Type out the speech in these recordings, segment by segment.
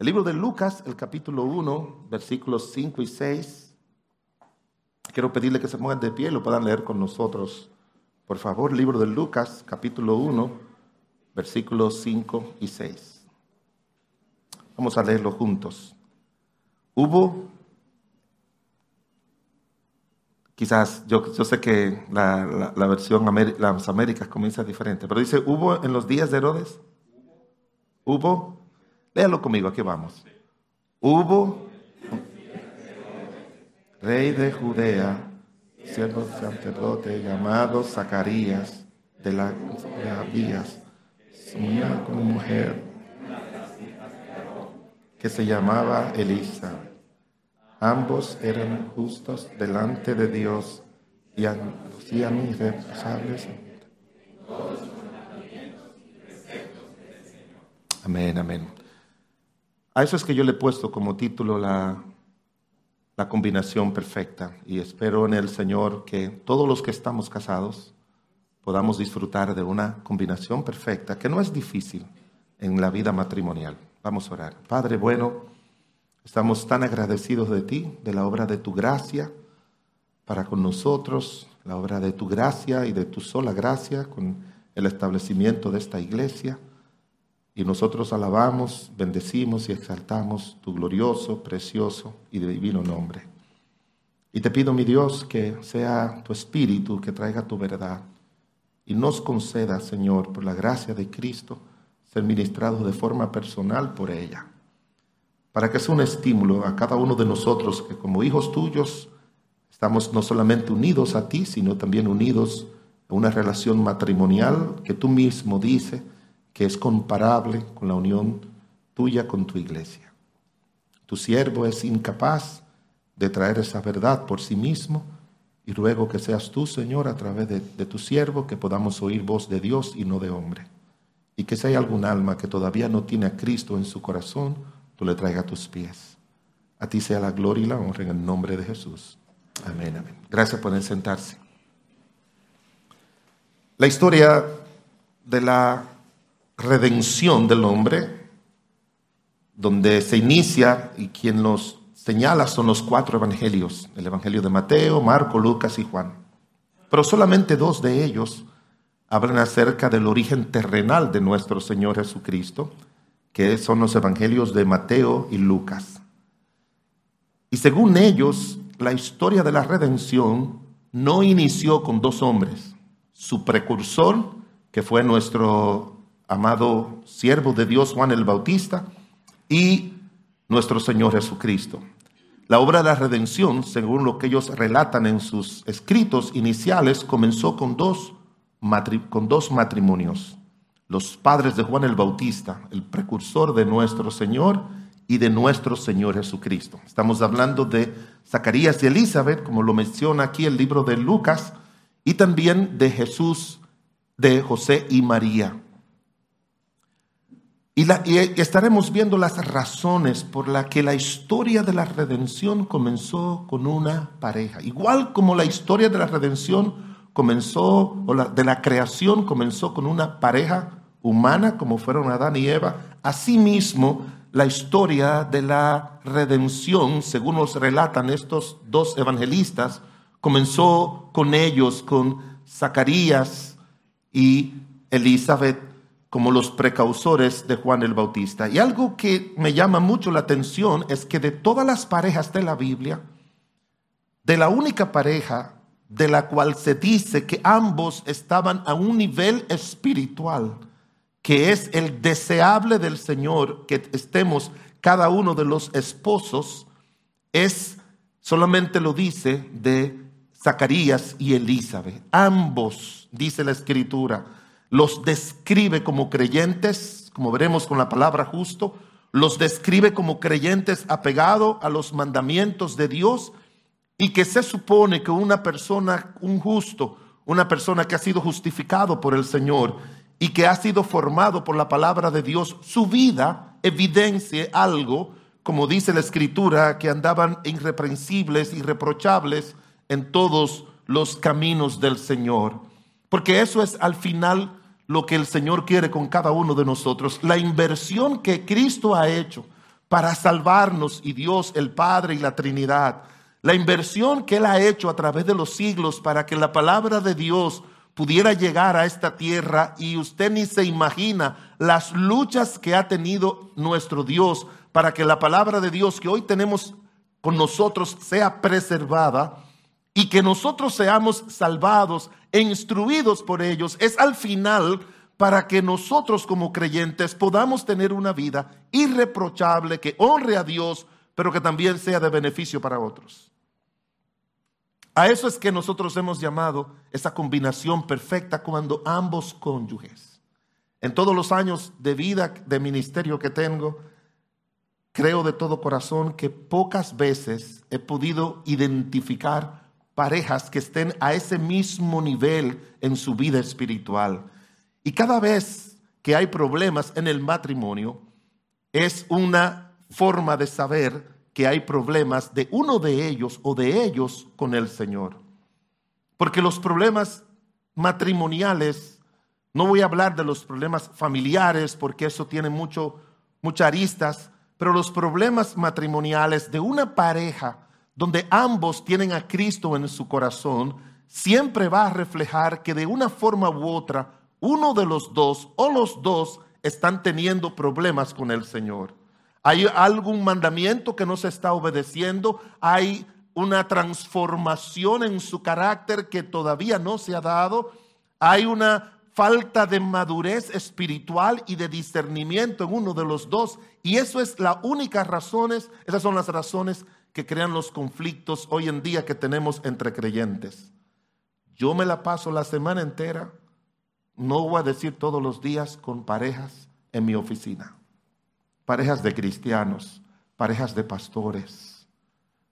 El libro de Lucas, el capítulo 1, versículos 5 y 6. Quiero pedirle que se pongan de pie y lo puedan leer con nosotros. Por favor, libro de Lucas, capítulo 1, versículos 5 y 6. Vamos a leerlo juntos. Hubo, quizás, yo, yo sé que la, la, versión las Américas comienza diferente, pero dice, ¿hubo en los días de Herodes? ¿Hubo? Léalo conmigo, aquí vamos. Hubo rey de Judea, siervo sacerdote llamado Zacarías de la de soñaba como mujer que se llamaba Elisa. Ambos eran justos delante de Dios y hacían irreprochables. Amén, amén. A eso es que yo le he puesto como título la, la combinación perfecta y espero en el Señor que todos los que estamos casados podamos disfrutar de una combinación perfecta que no es difícil en la vida matrimonial. Vamos a orar. Padre bueno, estamos tan agradecidos de ti, de la obra de tu gracia para con nosotros, la obra de tu gracia y de tu sola gracia con el establecimiento de esta iglesia. Y nosotros alabamos, bendecimos y exaltamos tu glorioso, precioso y divino nombre. Y te pido, mi Dios, que sea tu espíritu que traiga tu verdad y nos conceda, Señor, por la gracia de Cristo, ser ministrados de forma personal por ella. Para que sea un estímulo a cada uno de nosotros que como hijos tuyos estamos no solamente unidos a ti, sino también unidos a una relación matrimonial que tú mismo dices que es comparable con la unión tuya con tu iglesia. Tu siervo es incapaz de traer esa verdad por sí mismo y ruego que seas tú, Señor, a través de, tu siervo, que podamos oír voz de Dios y no de hombre. Y que si hay algún alma que todavía no tiene a Cristo en su corazón, tú le traigas a tus pies. A ti sea la gloria y la honra en el nombre de Jesús. Amén, amén. Gracias por sentarse. La historia de la redención del hombre, donde se inicia y quien nos señala son los cuatro evangelios, el evangelio de Mateo, Marco, Lucas y Juan. Pero solamente dos de ellos hablan acerca del origen terrenal de nuestro Señor Jesucristo, que son los evangelios de Mateo y Lucas. Y según ellos, la historia de la redención no inició con dos hombres, su precursor, que fue nuestro amado siervo de Dios Juan el Bautista y nuestro Señor Jesucristo. La obra de la redención, según lo que ellos relatan en sus escritos iniciales, comenzó con dos, con dos matrimonios. Los padres de Juan el Bautista, el precursor de nuestro Señor y de nuestro Señor Jesucristo. Estamos hablando de Zacarías y Elizabeth, como lo menciona aquí el libro de Lucas, y también de Jesús, de José y María. Y, estaremos viendo las razones por las que la historia de la redención comenzó con una pareja. Igual como la historia de la redención comenzó, o la, de la creación comenzó con una pareja humana, como fueron Adán y Eva, asimismo la historia de la redención, según nos relatan estos dos evangelistas, comenzó con ellos, con Zacarías y Elizabeth como los precausores de Juan el Bautista. Y algo que me llama mucho la atención es que de todas las parejas de la Biblia, de la única pareja de la cual se dice que ambos estaban a un nivel espiritual, que es el deseable del Señor, que estemos cada uno de los esposos, es, solamente lo dice, de Zacarías y Elizabeth. Ambos, dice la escritura, los describe como creyentes, como veremos con la palabra justo, los describe como creyentes apegados a los mandamientos de Dios y que se supone que una persona, un justo, una persona que ha sido justificado por el Señor y que ha sido formado por la palabra de Dios, su vida evidencie algo, como dice la escritura, que andaban irreprensibles, irreprochables en todos los caminos del Señor. Porque eso es al final lo que el Señor quiere con cada uno de nosotros, la inversión que Cristo ha hecho para salvarnos y Dios, el Padre y la Trinidad. La inversión que Él ha hecho a través de los siglos para que la palabra de Dios pudiera llegar a esta tierra y usted ni se imagina las luchas que ha tenido nuestro Dios para que la palabra de Dios que hoy tenemos con nosotros sea preservada y que nosotros seamos salvados e instruidos por ellos, es al final para que nosotros como creyentes podamos tener una vida irreprochable que honre a Dios, pero que también sea de beneficio para otros. A eso es que nosotros hemos llamado esa combinación perfecta cuando ambos cónyuges. En todos los años de vida, de ministerio que tengo, creo de todo corazón que pocas veces he podido identificar parejas que estén a ese mismo nivel en su vida espiritual. Y cada vez que hay problemas en el matrimonio, es una forma de saber que hay problemas de uno de ellos o de ellos con el Señor. Porque los problemas matrimoniales, no voy a hablar de los problemas familiares, porque eso tiene mucho, muchas aristas, pero los problemas matrimoniales de una pareja donde ambos tienen a Cristo en su corazón, siempre va a reflejar que de una forma u otra, uno de los dos o los dos están teniendo problemas con el Señor. Hay algún mandamiento que no se está obedeciendo, hay una transformación en su carácter que todavía no se ha dado, hay una falta de madurez espiritual y de discernimiento en uno de los dos. Y eso es la única razones, esas son las razones que crean los conflictos hoy en día que tenemos entre creyentes. Yo me la paso la semana entera, no voy a decir todos los días, con parejas en mi oficina. Parejas de cristianos, parejas de pastores,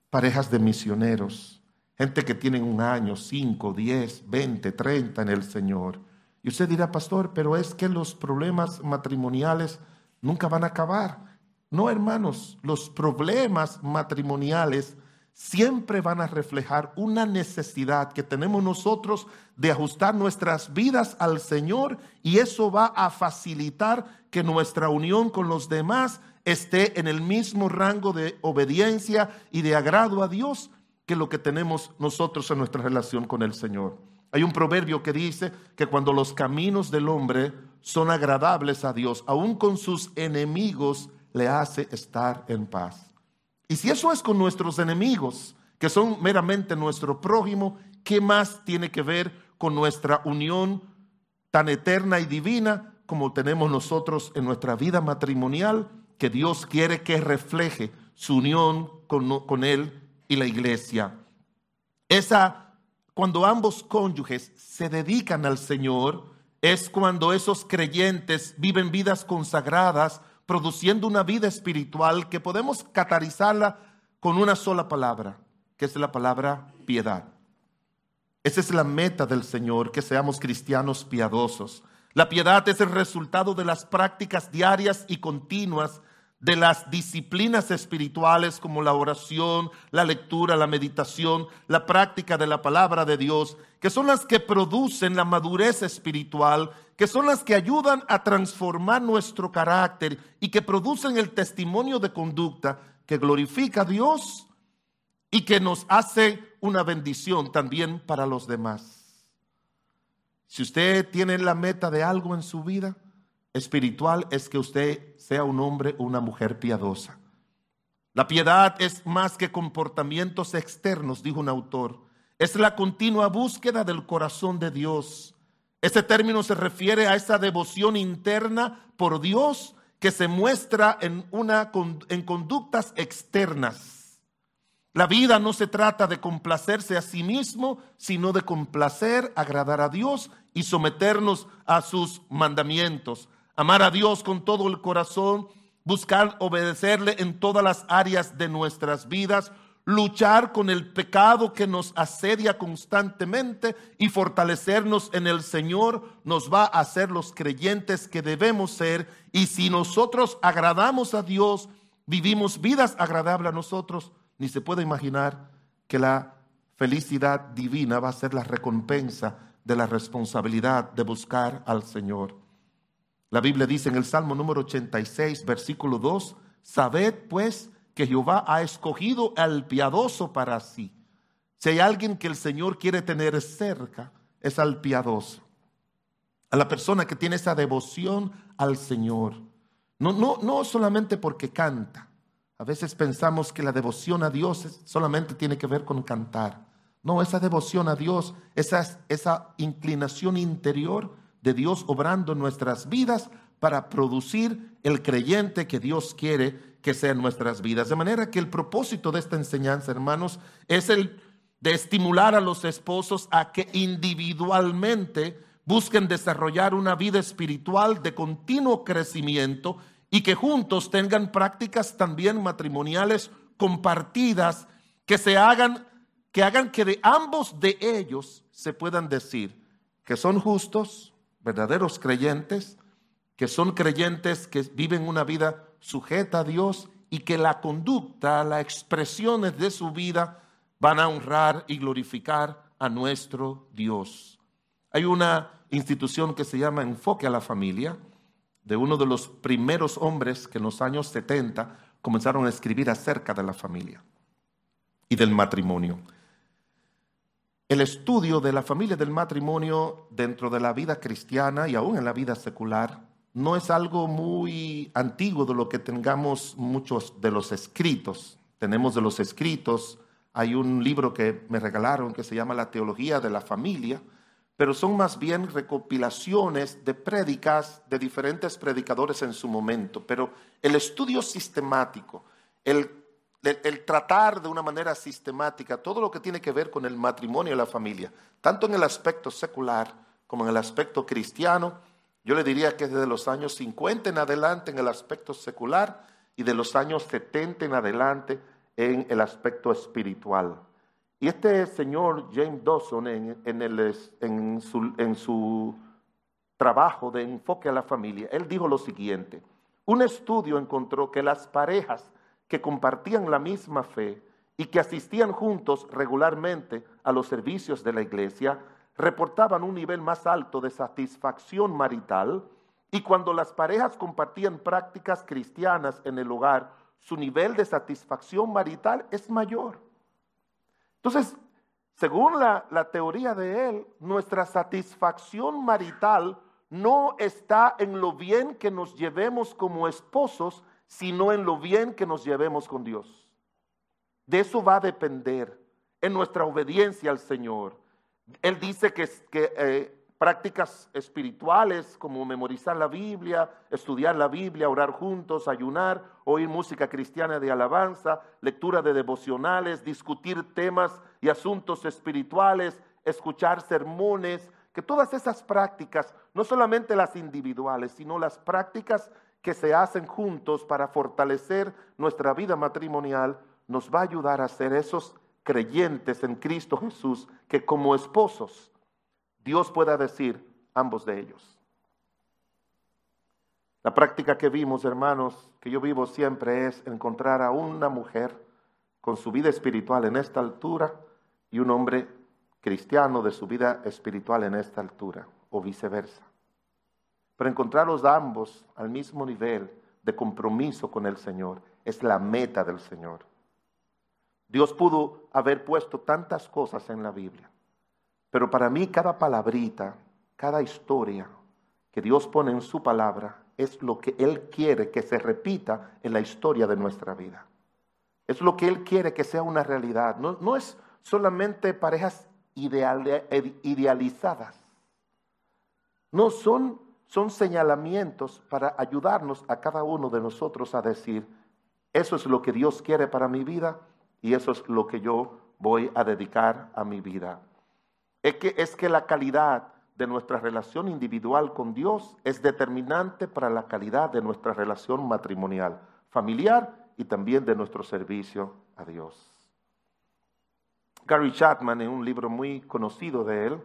parejas de misioneros, gente que tienen un año, cinco, diez, veinte, treinta en el Señor y usted dirá, pastor, pero es que los problemas matrimoniales nunca van a acabar. No, hermanos, los problemas matrimoniales siempre van a reflejar una necesidad que tenemos nosotros de ajustar nuestras vidas al Señor y eso va a facilitar que nuestra unión con los demás esté en el mismo rango de obediencia y de agrado a Dios que lo que tenemos nosotros en nuestra relación con el Señor. Hay un proverbio que dice que cuando los caminos del hombre son agradables a Dios, aun con sus enemigos le hace estar en paz. Y si eso es con nuestros enemigos, que son meramente nuestro prójimo, ¿qué más tiene que ver con nuestra unión tan eterna y divina como tenemos nosotros en nuestra vida matrimonial, que Dios quiere que refleje su unión con, Él y la iglesia? Esa cuando ambos cónyuges se dedican al Señor, es cuando esos creyentes viven vidas consagradas, produciendo una vida espiritual que podemos catalizarla con una sola palabra, que es la palabra piedad. Esa es la meta del Señor, que seamos cristianos piadosos. La piedad es el resultado de las prácticas diarias y continuas de las disciplinas espirituales como la oración, la lectura, la meditación, la práctica de la palabra de Dios, que son las que producen la madurez espiritual, que son las que ayudan a transformar nuestro carácter y que producen el testimonio de conducta que glorifica a Dios y que nos hace una bendición también para los demás. Si usted tiene la meta de algo en su vida, espiritual es que usted sea un hombre o una mujer piadosa. La piedad es más que comportamientos externos, dijo un autor. Es la continua búsqueda del corazón de Dios. Ese término se refiere a esa devoción interna por Dios que se muestra en, una, en conductas externas. La vida no se trata de complacerse a sí mismo, sino de complacer, agradar a Dios y someternos a sus mandamientos amar a Dios con todo el corazón, buscar obedecerle en todas las áreas de nuestras vidas, luchar con el pecado que nos asedia constantemente y fortalecernos en el Señor nos va a hacer los creyentes que debemos ser. Y si nosotros agradamos a Dios, vivimos vidas agradables a nosotros, ni se puede imaginar que la felicidad divina va a ser la recompensa de la responsabilidad de buscar al Señor. La Biblia dice en el Salmo número 86, versículo 2, sabed pues que Jehová ha escogido al piadoso para sí. Si hay alguien que el Señor quiere tener cerca, es al piadoso, a la persona que tiene esa devoción al Señor. No, no, no solamente porque canta. A veces pensamos que la devoción a Dios solamente tiene que ver con cantar. No, esa devoción a Dios, esa, esa inclinación interior de Dios obrando nuestras vidas para producir el creyente que Dios quiere que sea en nuestras vidas. De manera que el propósito de esta enseñanza, hermanos, es el de estimular a los esposos a que individualmente busquen desarrollar una vida espiritual de continuo crecimiento y que juntos tengan prácticas también matrimoniales compartidas que se hagan que hagan que de ambos de ellos se puedan decir que son justos, verdaderos creyentes, que son creyentes que viven una vida sujeta a Dios y que la conducta, las expresiones de su vida van a honrar y glorificar a nuestro Dios. Hay una institución que se llama Enfoque a la Familia, de uno de los primeros hombres que en los años 70 comenzaron a escribir acerca de la familia y del matrimonio. El estudio de la familia del matrimonio dentro de la vida cristiana y aún en la vida secular no es algo muy antiguo de lo que tengamos muchos de los escritos. Tenemos de los escritos, hay un libro que me regalaron que se llama La Teología de la Familia, pero son más bien recopilaciones de prédicas de diferentes predicadores en su momento. Pero el estudio sistemático, el el, tratar de una manera sistemática todo lo que tiene que ver con el matrimonio y la familia, tanto en el aspecto secular como en el aspecto cristiano, yo le diría que desde los años 50 en adelante en el aspecto secular y de los años 70 en adelante en el aspecto espiritual. Y este señor James Dawson en, en, su, en su trabajo de enfoque a la familia, él dijo lo siguiente, un estudio encontró que las parejas que compartían la misma fe y que asistían juntos regularmente a los servicios de la iglesia, reportaban un nivel más alto de satisfacción marital y cuando las parejas compartían prácticas cristianas en el hogar, su nivel de satisfacción marital es mayor. Entonces, según la, la teoría de él, nuestra satisfacción marital no está en lo bien que nos llevemos como esposos, sino en lo bien que nos llevemos con Dios. De eso va a depender en nuestra obediencia al Señor. Él dice que, que eh, prácticas espirituales como memorizar la Biblia, estudiar la Biblia, orar juntos, ayunar, oír música cristiana de alabanza, lectura de devocionales, discutir temas y asuntos espirituales, escuchar sermones, que todas esas prácticas, no solamente las individuales, sino las prácticas que se hacen juntos para fortalecer nuestra vida matrimonial nos va a ayudar a ser esos creyentes en Cristo Jesús que como esposos Dios pueda decir ambos de ellos. La práctica que vimos, hermanos, que yo vivo siempre es encontrar a una mujer con su vida espiritual en esta altura y un hombre cristiano de su vida espiritual en esta altura, o viceversa. Pero encontrarlos ambos al mismo nivel de compromiso con el Señor es la meta del Señor. Dios pudo haber puesto tantas cosas en la Biblia, pero para mí cada palabrita, cada historia que Dios pone en su palabra es lo que Él quiere que se repita en la historia de nuestra vida. Es lo que Él quiere que sea una realidad. No, no es solamente parejas idealizadas. No son son señalamientos para ayudarnos a cada uno de nosotros a decir, eso es lo que Dios quiere para mi vida y eso es lo que yo voy a dedicar a mi vida. Es que, es que la calidad de nuestra relación individual con Dios es determinante para la calidad de nuestra relación matrimonial, familiar y también de nuestro servicio a Dios. Gary Chapman, en un libro muy conocido de él,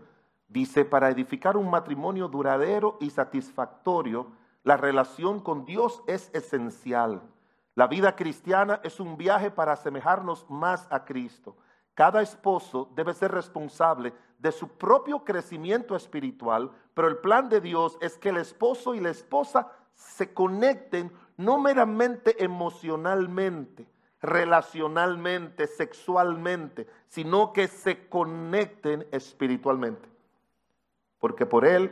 Dice, para edificar un matrimonio duradero y satisfactorio, la relación con Dios es esencial. La vida cristiana es un viaje para asemejarnos más a Cristo. Cada esposo debe ser responsable de su propio crecimiento espiritual, pero el plan de Dios es que el esposo y la esposa se conecten no meramente emocionalmente, relacionalmente, sexualmente, sino que se conecten espiritualmente. Porque por Él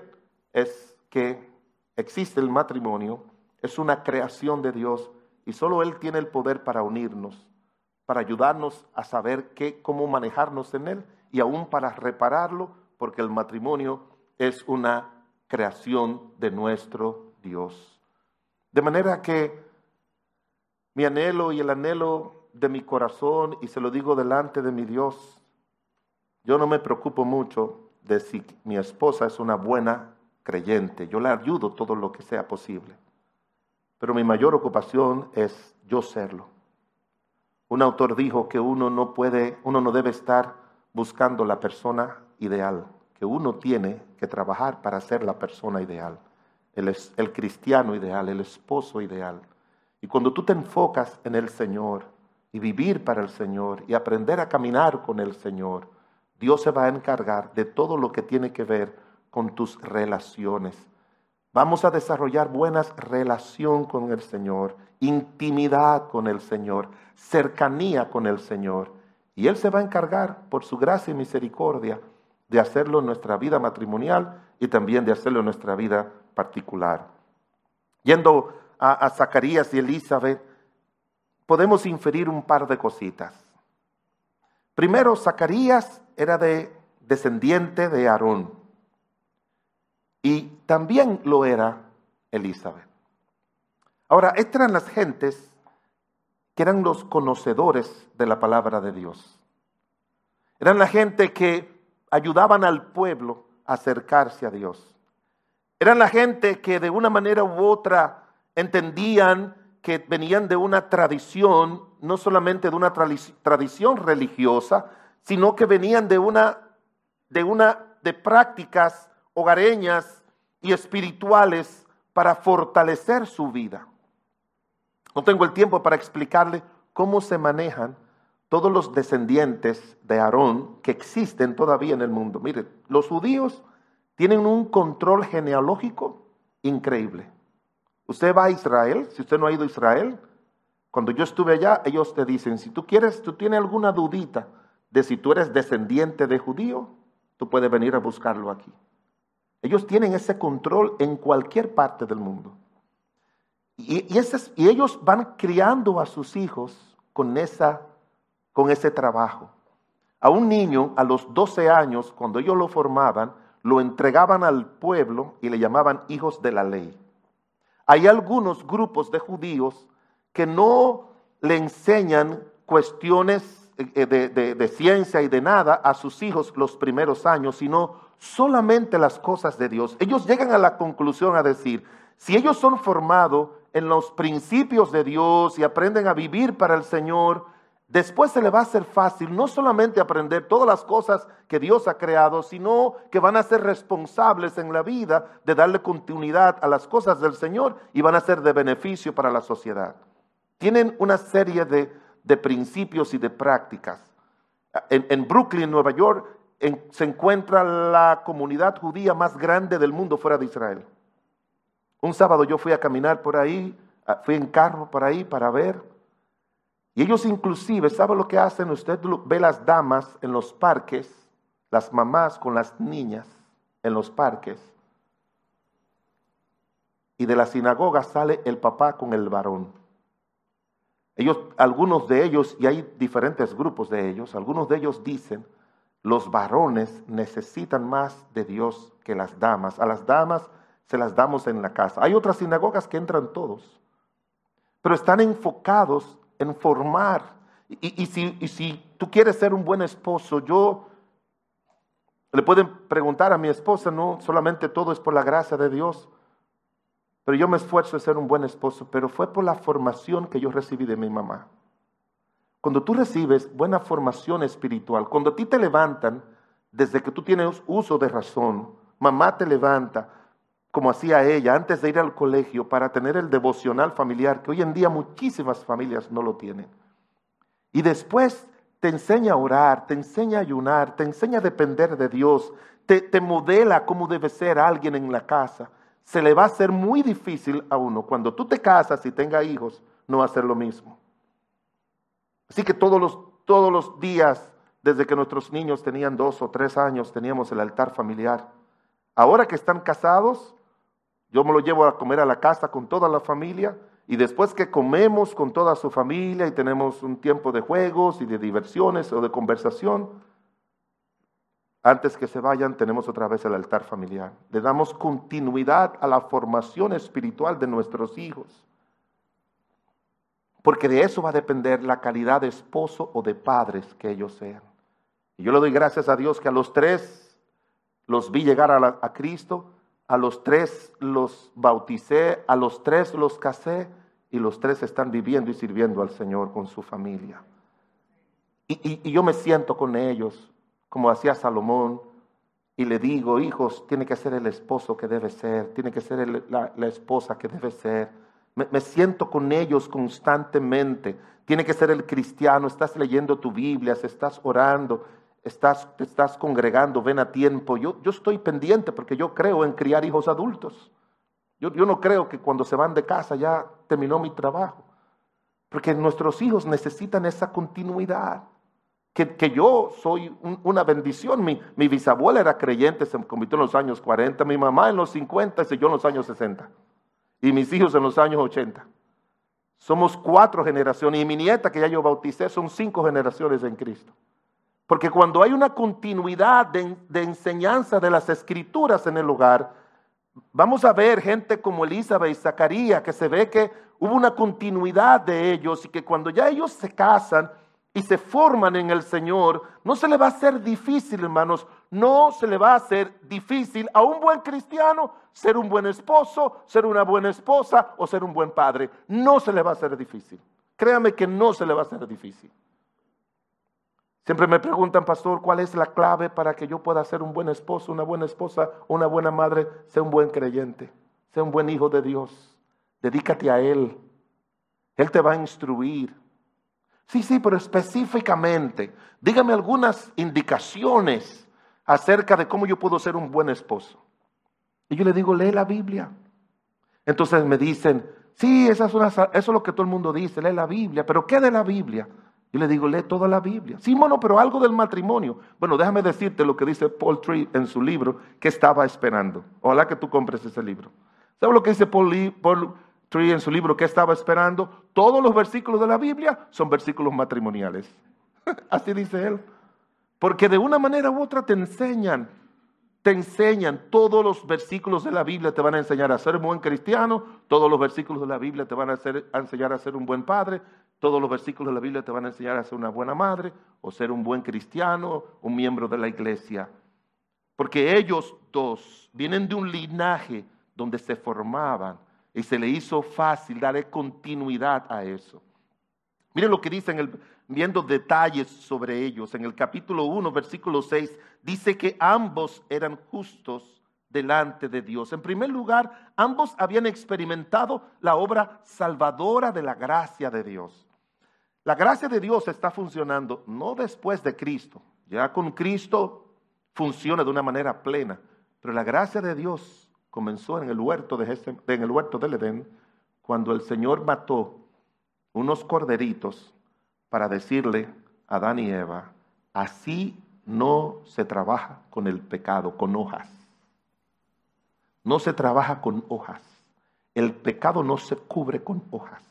es que existe el matrimonio, es una creación de Dios y solo Él tiene el poder para unirnos, para ayudarnos a saber qué, cómo manejarnos en Él y aún para repararlo, porque el matrimonio es una creación de nuestro Dios. De manera que mi anhelo y el anhelo de mi corazón, y se lo digo delante de mi Dios, yo no me preocupo mucho de si mi esposa es una buena creyente, yo la ayudo todo lo que sea posible, pero mi mayor ocupación es yo serlo. Un autor dijo que uno no puede, uno no debe estar buscando la persona ideal, que uno tiene que trabajar para ser la persona ideal, el, el cristiano ideal, el esposo ideal. Y cuando tú te enfocas en el Señor y vivir para el Señor y aprender a caminar con el Señor, Dios se va a encargar de todo lo que tiene que ver con tus relaciones. Vamos a desarrollar buenas relación con el Señor, intimidad con el Señor, cercanía con el Señor. Y Él se va a encargar, por su gracia y misericordia, de hacerlo en nuestra vida matrimonial y también de hacerlo en nuestra vida particular. Yendo a, Zacarías y Elizabeth, podemos inferir un par de cositas. Primero, Zacarías era de descendiente de Aarón y también lo era Elizabeth. Ahora, estas eran las gentes que eran los conocedores de la palabra de Dios. Eran la gente que ayudaban al pueblo a acercarse a Dios. Eran la gente que de una manera u otra entendían que venían de una tradición, no solamente de una tradición religiosa, sino que venían de una, de una, de prácticas hogareñas y espirituales para fortalecer su vida. No tengo el tiempo para explicarle cómo se manejan todos los descendientes de Aarón que existen todavía en el mundo. Mire, los judíos tienen un control genealógico increíble. Usted va a Israel, si usted no ha ido a Israel, cuando yo estuve allá, ellos te dicen, si tú quieres, tú tienes alguna dudita de si tú eres descendiente de judío, tú puedes venir a buscarlo aquí. Ellos tienen ese control en cualquier parte del mundo. Y, ellos van criando a sus hijos con, esa, con ese trabajo. A un niño a los 12 años, cuando ellos lo formaban, lo entregaban al pueblo y le llamaban hijos de la ley. Hay algunos grupos de judíos que no le enseñan cuestiones eh, de, ciencia y de nada a sus hijos los primeros años, sino solamente las cosas de Dios. Ellos llegan a la conclusión a decir, si ellos son formados en los principios de Dios y aprenden a vivir para el Señor, después se le va a hacer fácil no solamente aprender todas las cosas que Dios ha creado, sino que van a ser responsables en la vida de darle continuidad a las cosas del Señor y van a ser de beneficio para la sociedad. Tienen una serie de, principios y de prácticas. En, Brooklyn, Nueva York, se encuentra la comunidad judía más grande del mundo fuera de Israel. Un sábado yo fui a caminar por ahí, fui en carro por ahí para ver y ellos inclusive, ¿sabe lo que hacen? Usted ve las damas en los parques, las mamás con las niñas en los parques. Y de la sinagoga sale el papá con el varón. Ellos, algunos de ellos, y hay diferentes grupos de ellos, algunos de ellos dicen, los varones necesitan más de Dios que las damas. A las damas se las damos en la casa. Hay otras sinagogas que entran todos, pero están enfocados en formar. Y, si, y si tú quieres ser un buen esposo, yo le pueden preguntar a mi esposa, no solamente todo es por la gracia de Dios, pero yo me esfuerzo en ser un buen esposo, pero fue por la formación que yo recibí de mi mamá. Cuando tú recibes buena formación espiritual, cuando a ti te levantan, desde que tú tienes uso de razón, mamá te levanta, como hacía ella antes de ir al colegio para tener el devocional familiar, que hoy en día muchísimas familias no lo tienen. Y después te enseña a orar, te enseña a ayunar, te enseña a depender de Dios, te, te modela cómo debe ser alguien en la casa. Se le va a hacer muy difícil a uno. Cuando tú te casas y tengas hijos, no va a ser lo mismo. Así que todos los, todos los días, desde que nuestros niños tenían dos o tres años, teníamos el altar familiar. Ahora que están casados, yo me lo llevo a comer a la casa con toda la familia y después que comemos con toda su familia y tenemos un tiempo de juegos y de diversiones o de conversación, antes que se vayan tenemos otra vez el altar familiar. Le damos continuidad a la formación espiritual de nuestros hijos. Porque de eso va a depender la calidad de esposo o de padres que ellos sean. Y yo le doy gracias a Dios que a los tres los vi llegar a, Cristo, a los tres los bauticé, a los tres los casé y los tres están viviendo y sirviendo al Señor con su familia. Y, yo me siento con ellos, como hacía Salomón, y le digo, hijos, tiene que ser el esposo que debe ser, tiene que ser la, esposa que debe ser me, siento con ellos constantemente. Tiene que ser el cristiano. Estás leyendo tu Biblia, estás orando, estás, estás congregando, ven a tiempo. Yo, yo estoy pendiente porque yo creo en criar hijos adultos. Yo, yo no creo que cuando se van de casa ya terminó mi trabajo. Porque nuestros hijos necesitan esa continuidad. Que, que, yo soy una bendición. Mi, mi, bisabuela era creyente, se convirtió en los años 40, mi mamá en los 50 y yo en los años 60 y mis hijos en los años 80. Somos cuatro generaciones y mi nieta que ya yo bauticé son cinco generaciones en Cristo. Porque cuando hay una continuidad de, de, enseñanza de las escrituras en el hogar, vamos a ver gente como Elizabeth y Zacarías, que se ve que hubo una continuidad de ellos y que cuando ya ellos se casan, y se forman en el Señor, no se le va a hacer difícil, hermanos, no se le va a hacer difícil a un buen cristiano ser un buen esposo, ser una buena esposa o ser un buen padre. No se le va a hacer difícil. Créame que no se le va a hacer difícil. Siempre me preguntan, pastor, ¿cuál es la clave para que yo pueda ser un buen esposo, una buena esposa, una buena madre, sea un buen creyente, sea un buen hijo de Dios? Dedícate a Él. Él te va a instruir. Sí, sí, pero específicamente, dígame algunas indicaciones acerca de cómo yo puedo ser un buen esposo. Y yo le digo, lee la Biblia. Entonces me dicen, sí, esa es eso es lo que todo el mundo dice, lee la Biblia, pero ¿qué de la Biblia? Yo le digo, lee toda la Biblia. Sí, bueno, pero algo del matrimonio. Bueno, déjame decirte lo que dice Paul Tree en su libro que estaba esperando. Ojalá que tú compres ese libro. ¿Sabes lo que dice Paul, Paul en su libro que estaba esperando, todos los versículos de la Biblia son versículos matrimoniales. Así dice él. Porque de una manera u otra te enseñan, te enseñan, todos los versículos de la Biblia te van a enseñar a ser un buen cristiano, todos los versículos de la Biblia te van a, a enseñar a ser un buen padre, todos los versículos de la Biblia te van a enseñar a ser una buena madre o ser un buen cristiano, un miembro de la iglesia. Porque ellos dos vienen de un linaje donde se formaban y se le hizo fácil darle continuidad a eso. Miren lo que dice el, viendo detalles sobre ellos. En el capítulo 1, versículo 6, dice que ambos eran justos delante de Dios. En primer lugar, ambos habían experimentado la obra salvadora de la gracia de Dios. La gracia de Dios está funcionando no después de Cristo. Ya con Cristo funciona de una manera plena. Pero la gracia de Dios comenzó en el huerto, de en el huerto del Edén, cuando el Señor mató unos corderitos para decirle a Adán y Eva, así no se trabaja con el pecado, con hojas. No se trabaja con hojas. El pecado no se cubre con hojas.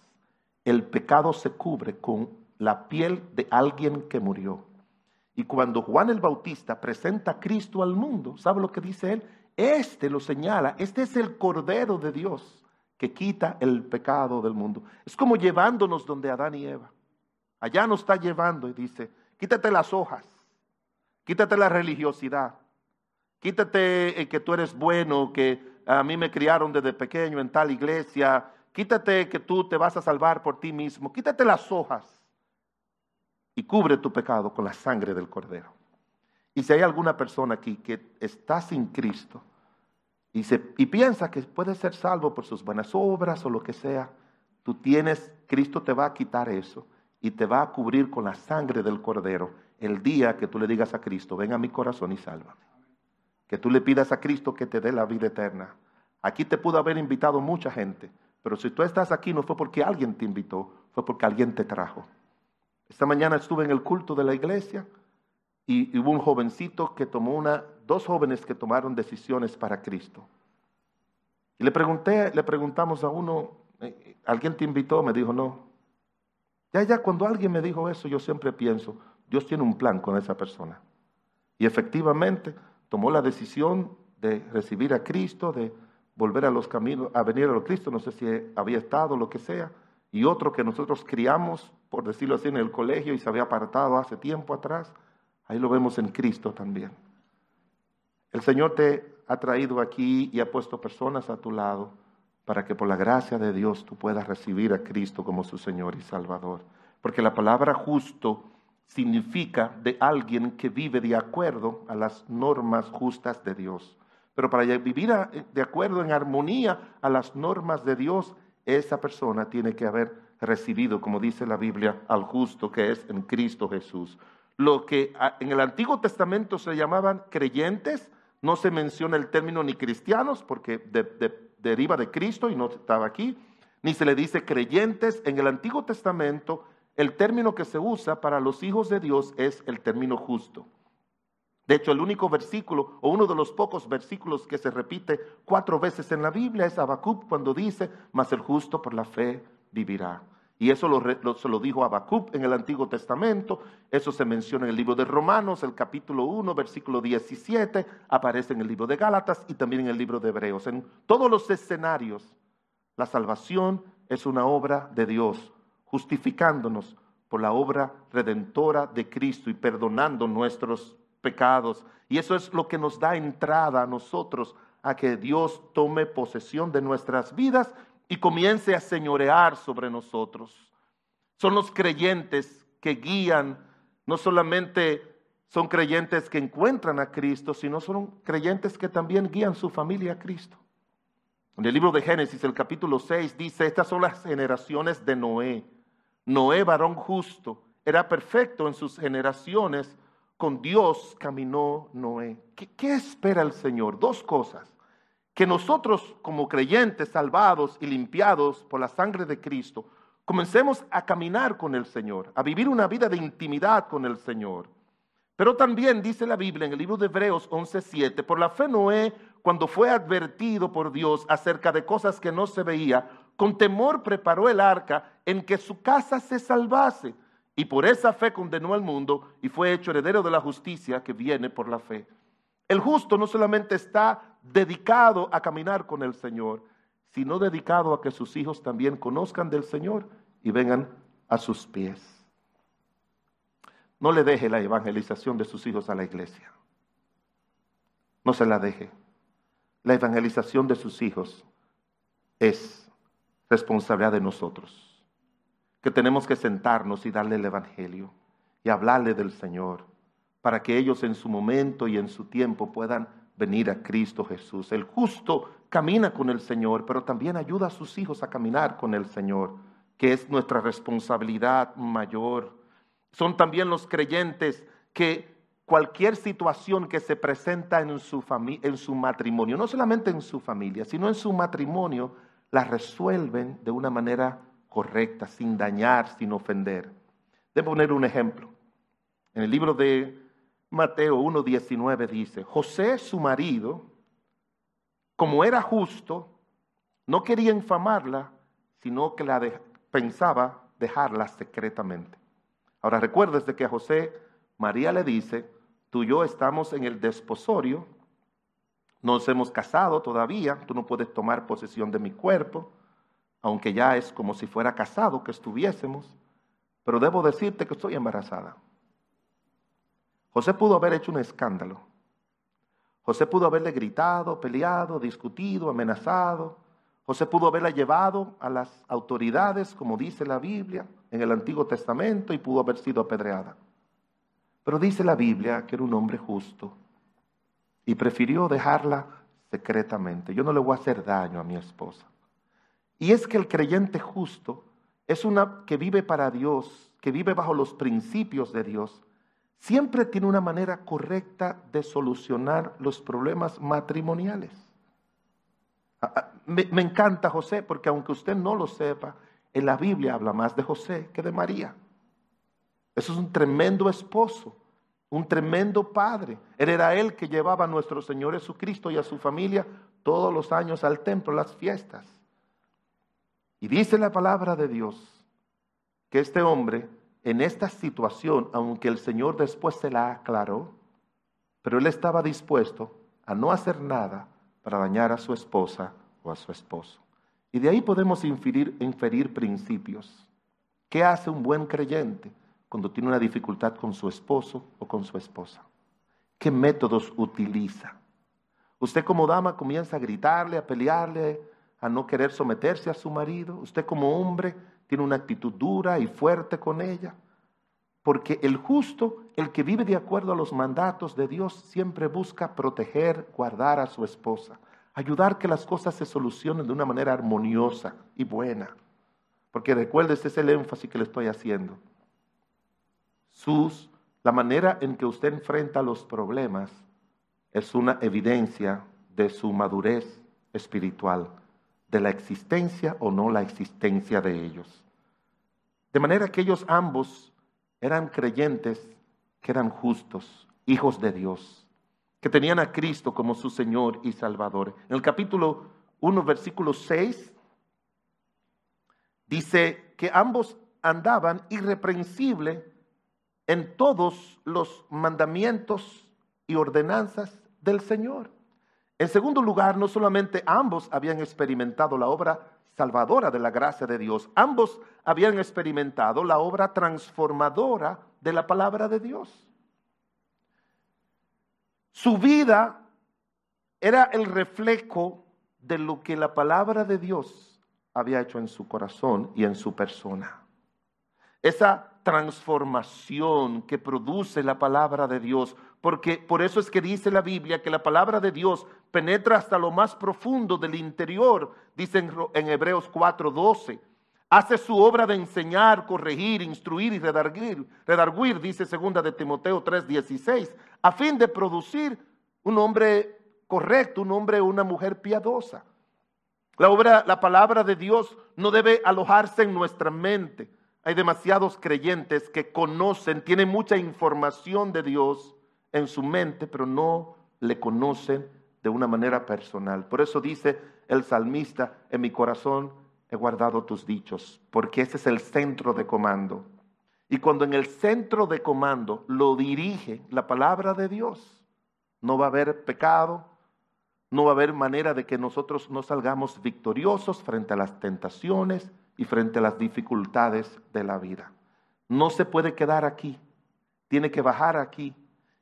El pecado se cubre con la piel de alguien que murió. Y cuando Juan el Bautista presenta a Cristo al mundo, ¿sabe lo que dice él? Este lo señala, este es el Cordero de Dios que quita el pecado del mundo. Es como llevándonos donde Adán y Eva. Allá nos está llevando y dice, quítate las hojas, quítate la religiosidad, quítate que tú eres bueno, que a mí me criaron desde pequeño en tal iglesia, quítate que tú te vas a salvar por ti mismo, quítate las hojas y cubre tu pecado con la sangre del Cordero. Y si hay alguna persona aquí que está sin Cristo y, se, y piensa que puede ser salvo por sus buenas obras o lo que sea, tú tienes, Cristo te va a quitar eso y te va a cubrir con la sangre del Cordero el día que tú le digas a Cristo, ven a mi corazón y sálvame. Que tú le pidas a Cristo que te dé la vida eterna. Aquí te pudo haber invitado mucha gente, pero si tú estás aquí no fue porque alguien te invitó, fue porque alguien te trajo. Esta mañana estuve en el culto de la iglesia y hubo un jovencito que tomó una, dos jóvenes que tomaron decisiones para Cristo. Y le pregunté, le preguntamos a uno, eh, ¿alguien te invitó? Me dijo, no. Ya, ya, cuando alguien me dijo eso, yo siempre pienso, Dios tiene un plan con esa persona. Y efectivamente tomó la decisión de recibir a Cristo, de volver a los caminos, a venir a los Cristo, no sé si había estado, lo que sea, y otro que nosotros criamos, por decirlo así, en el colegio y se había apartado hace tiempo atrás, ahí lo vemos en Cristo también. El Señor te ha traído aquí y ha puesto personas a tu lado para que por la gracia de Dios tú puedas recibir a Cristo como su Señor y Salvador. Porque la palabra justo significa de alguien que vive de acuerdo a las normas justas de Dios. Pero para vivir de acuerdo en armonía a las normas de Dios, esa persona tiene que haber recibido, como dice la Biblia, al justo que es en Cristo Jesús. Lo que en el Antiguo Testamento se llamaban creyentes, no se menciona el término ni cristianos, porque deriva de Cristo y no estaba aquí, ni se le dice creyentes. En el Antiguo Testamento, el término que se usa para los hijos de Dios es el término justo. De hecho, el único versículo o uno de los pocos versículos que se repite cuatro veces en la Biblia es Habacuc cuando dice, mas el justo por la fe vivirá. Y eso lo, se lo dijo Habacuc en el Antiguo Testamento, eso se menciona en el libro de Romanos, el capítulo 1, versículo 17, aparece en el libro de Gálatas y también en el libro de Hebreos. En todos los escenarios, la salvación es una obra de Dios, justificándonos por la obra redentora de Cristo y perdonando nuestros pecados. Y eso es lo que nos da entrada a nosotros a que Dios tome posesión de nuestras vidas y comience a señorear sobre nosotros. Son los creyentes que guían, no solamente son creyentes que encuentran a Cristo, sino son creyentes que también guían su familia a Cristo. En el libro de Génesis, el capítulo 6, dice, estas son las generaciones de Noé. Noé, varón justo, era perfecto en sus generaciones, con Dios caminó Noé. ¿Qué, qué espera el Señor? Dos cosas que nosotros como creyentes salvados y limpiados por la sangre de Cristo, comencemos a caminar con el Señor, a vivir una vida de intimidad con el Señor. Pero también dice la Biblia en el libro de Hebreos 11:7, por la fe Noé, cuando fue advertido por Dios acerca de cosas que no se veía, con temor preparó el arca en que su casa se salvase, y por esa fe condenó al mundo y fue hecho heredero de la justicia que viene por la fe. El justo no solamente está dedicado a caminar con el Señor, sino dedicado a que sus hijos también conozcan del Señor y vengan a sus pies. No le deje la evangelización de sus hijos a la iglesia. No se la deje. La evangelización de sus hijos es responsabilidad de nosotros, que tenemos que sentarnos y darle el Evangelio y hablarle del Señor, para que ellos en su momento y en su tiempo puedan venir a Cristo Jesús. El justo camina con el Señor, pero también ayuda a sus hijos a caminar con el Señor, que es nuestra responsabilidad mayor. Son también los creyentes que cualquier situación que se presenta en su, en su matrimonio, no solamente en su familia, sino en su matrimonio, la resuelven de una manera correcta, sin dañar, sin ofender. Debo poner un ejemplo. En el libro de Mateo 1.19 dice, José su marido, como era justo, no quería infamarla, sino que la pensaba dejarla secretamente. Ahora recuerdes de que a José María le dice, tú y yo estamos en el desposorio, nos hemos casado todavía, tú no puedes tomar posesión de mi cuerpo, aunque ya es como si fuera casado que estuviésemos, pero debo decirte que estoy embarazada. José pudo haber hecho un escándalo. José pudo haberle gritado, peleado, discutido, amenazado. José pudo haberla llevado a las autoridades, como dice la Biblia en el Antiguo Testamento, y pudo haber sido apedreada. Pero dice la Biblia que era un hombre justo y prefirió dejarla secretamente. Yo no le voy a hacer daño a mi esposa. Y es que el creyente justo es una que vive para Dios, que vive bajo los principios de Dios siempre tiene una manera correcta de solucionar los problemas matrimoniales. Ah, ah, me, encanta José porque aunque usted no lo sepa, en la Biblia habla más de José que de María. Eso es un tremendo esposo, un tremendo padre. Él era él que llevaba a nuestro Señor Jesucristo y a su familia todos los años al templo, las fiestas. Y dice la palabra de Dios que este hombre, en esta situación, aunque el Señor después se la aclaró, pero él estaba dispuesto a no hacer nada para dañar a su esposa o a su esposo. Y de ahí podemos inferir, inferir principios. ¿Qué hace un buen creyente cuando tiene una dificultad con su esposo o con su esposa? ¿Qué métodos utiliza? Usted como dama comienza a gritarle, a pelearle, a no querer someterse a su marido. Usted como hombre tiene una actitud dura y fuerte con ella. Porque el justo, el que vive de acuerdo a los mandatos de Dios, siempre busca proteger, guardar a su esposa, ayudar que las cosas se solucionen de una manera armoniosa y buena. Porque recuerde, ese es el énfasis que le estoy haciendo. Sus, la manera en que usted enfrenta los problemas es una evidencia de su madurez espiritual, de la existencia o no la existencia de ellos. De manera que ellos ambos eran creyentes que eran justos, hijos de Dios, que tenían a Cristo como su Señor y Salvador. En el capítulo 1, versículo 6, dice que ambos andaban irreprensible en todos los mandamientos y ordenanzas del Señor. En segundo lugar, no solamente ambos habían experimentado la obra salvadora de la gracia de Dios, ambos habían experimentado la obra transformadora de la palabra de Dios. Su vida era el reflejo de lo que la palabra de Dios había hecho en su corazón y en su persona. Esa transformación que produce la palabra de Dios porque por eso es que dice la Biblia que la palabra de Dios penetra hasta lo más profundo del interior, dice en, Hebreos 4:12. Hace su obra de enseñar, corregir, instruir y redarguir, redarguir, dice segunda de Timoteo 3:16, a fin de producir un hombre correcto, un hombre una mujer piadosa. La obra, la palabra de Dios no debe alojarse en nuestra mente. Hay demasiados creyentes que conocen, tienen mucha información de Dios, en su mente, pero no le conocen de una manera personal. Por eso dice el salmista, en mi corazón he guardado tus dichos, porque ese es el centro de comando. Y cuando en el centro de comando lo dirige la palabra de Dios, no va a haber pecado, no va a haber manera de que nosotros no salgamos victoriosos frente a las tentaciones y frente a las dificultades de la vida. No se puede quedar aquí, tiene que bajar aquí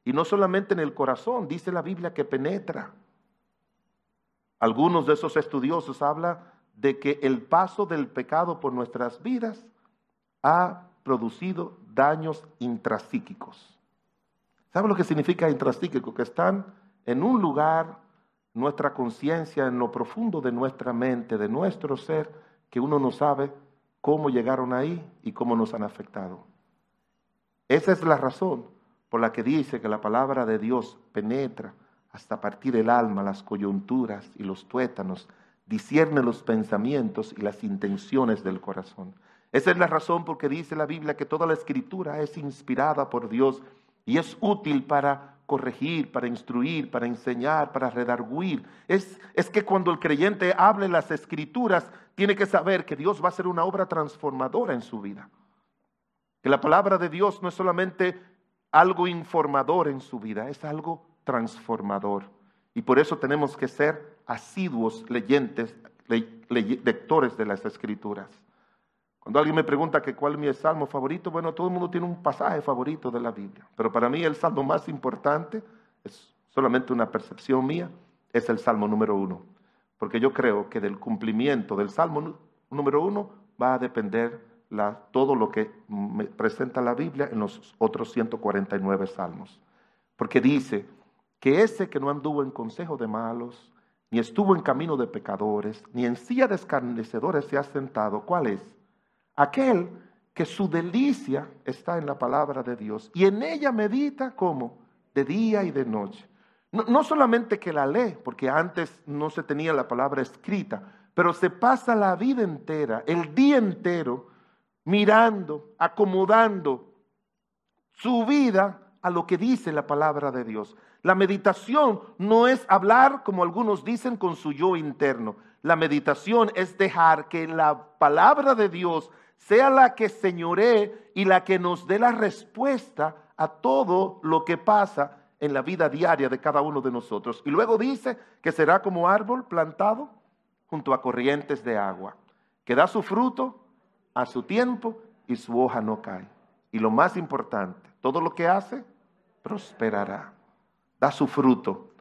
y no solamente en el corazón, dice la Biblia que penetra. Algunos de esos estudiosos hablan de que el paso del pecado por nuestras vidas ha producido daños intrapsíquicos. ¿Sabe lo que significa intrapsíquico? Que están en un lugar, nuestra conciencia, en lo profundo de nuestra mente, de nuestro ser, que uno no sabe cómo llegaron ahí y cómo nos han afectado. Esa es la razón por la que dice que la palabra de Dios penetra hasta partir el alma, las coyunturas y los tuétanos, discierne los pensamientos y las intenciones del corazón. Esa es la razón por que dice la Biblia que toda la escritura es inspirada por Dios y es útil para corregir, para instruir, para enseñar, para redarguir. Es, es que cuando el creyente hable las escrituras, tiene que saber que Dios va a hacer una obra transformadora en su vida. Que la palabra de Dios no es solamente algo informador en su vida, es algo transformador. Y por eso tenemos que ser asiduos leyentes, lectores de las escrituras. Cuando alguien me pregunta que cuál es mi salmo favorito, bueno, todo el mundo tiene un pasaje favorito de la Biblia, pero para mí el salmo más importante, es solamente una percepción mía, es el salmo número uno, porque yo creo que del cumplimiento del salmo número uno va a depender todo lo que presenta la Biblia en los otros 149 salmos. Porque dice que ese que no anduvo en consejo de malos, ni estuvo en camino de pecadores, ni en silla de escarnecedores se ha sentado. ¿Cuál es? Aquel que su delicia está en la palabra de Dios y en ella medita como de día y de noche. No, solamente que la lee, porque antes no se tenía la palabra escrita, pero se pasa la vida entera, el día entero, mirando, acomodando su vida a lo que dice la palabra de Dios. La meditación no es hablar, como algunos dicen, con su yo interno. La meditación es dejar que la palabra de Dios sea la que señoree y la que nos dé la respuesta a todo lo que pasa en la vida diaria de cada uno de nosotros. Y luego dice que será como árbol plantado junto a corrientes de agua, que da su fruto a su tiempo y su hoja no cae. Y lo más importante, todo lo que hace prosperará, da su fruto,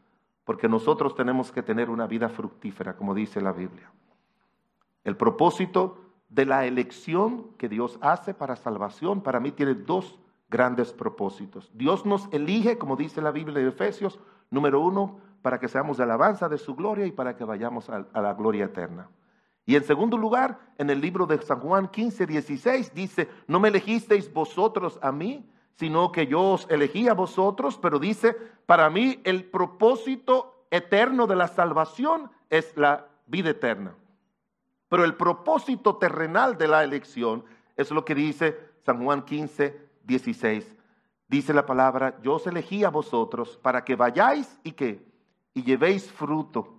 porque nosotros tenemos que tener una vida fructífera, como dice la Biblia. El propósito de la elección que Dios hace para salvación, para mí tiene dos grandes propósitos. Dios nos elige, como dice la Biblia de Efesios, número uno, para que seamos de alabanza de su gloria y para que vayamos a, la gloria eterna. Y en segundo lugar, en el libro de San Juan 15, 16 dice, no me elegisteis vosotros a mí, sino que yo os elegí a vosotros, pero dice, para mí el propósito eterno de la salvación es la vida eterna. Pero el propósito terrenal de la elección es lo que dice San Juan 15, 16. Dice la palabra, yo os elegí a vosotros para que vayáis y que y llevéis fruto.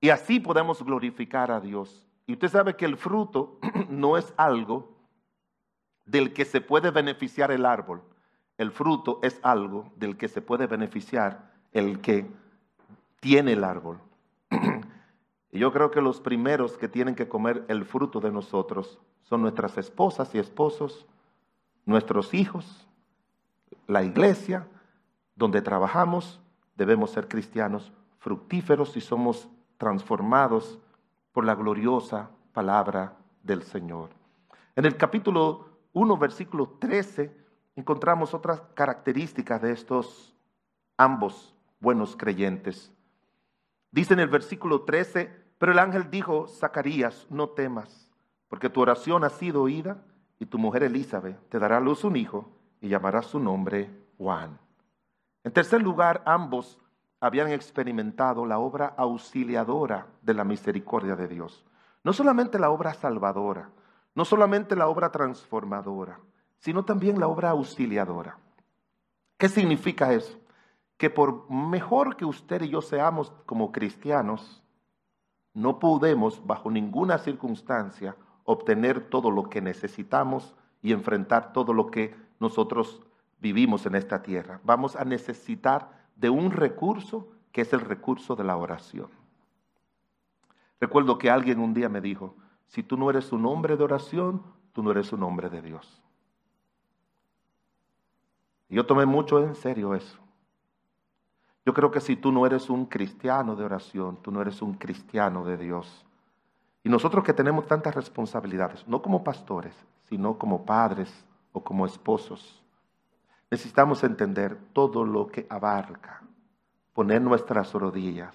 Y así podemos glorificar a Dios. Y usted sabe que el fruto no es algo del que se puede beneficiar el árbol. El fruto es algo del que se puede beneficiar el que tiene el árbol. Y yo creo que los primeros que tienen que comer el fruto de nosotros son nuestras esposas y esposos, nuestros hijos, la iglesia, donde trabajamos, debemos ser cristianos fructíferos y somos transformados por la gloriosa palabra del Señor. En el capítulo 1, versículo 13, encontramos otras características de estos ambos buenos creyentes. Dice en el versículo 13, pero el ángel dijo, Zacarías, no temas, porque tu oración ha sido oída y tu mujer Elizabeth te dará a luz un hijo y llamará su nombre Juan. En tercer lugar, ambos habían experimentado la obra auxiliadora de la misericordia de Dios. No solamente la obra salvadora, no solamente la obra transformadora, sino también la obra auxiliadora. ¿Qué significa eso? Que por mejor que usted y yo seamos como cristianos, no podemos bajo ninguna circunstancia obtener todo lo que necesitamos y enfrentar todo lo que nosotros vivimos en esta tierra. Vamos a necesitar de un recurso que es el recurso de la oración. Recuerdo que alguien un día me dijo, si tú no eres un hombre de oración, tú no eres un hombre de Dios. Y yo tomé mucho en serio eso. Yo creo que si tú no eres un cristiano de oración, tú no eres un cristiano de Dios. Y nosotros que tenemos tantas responsabilidades, no como pastores, sino como padres o como esposos, necesitamos entender todo lo que abarca, poner nuestras rodillas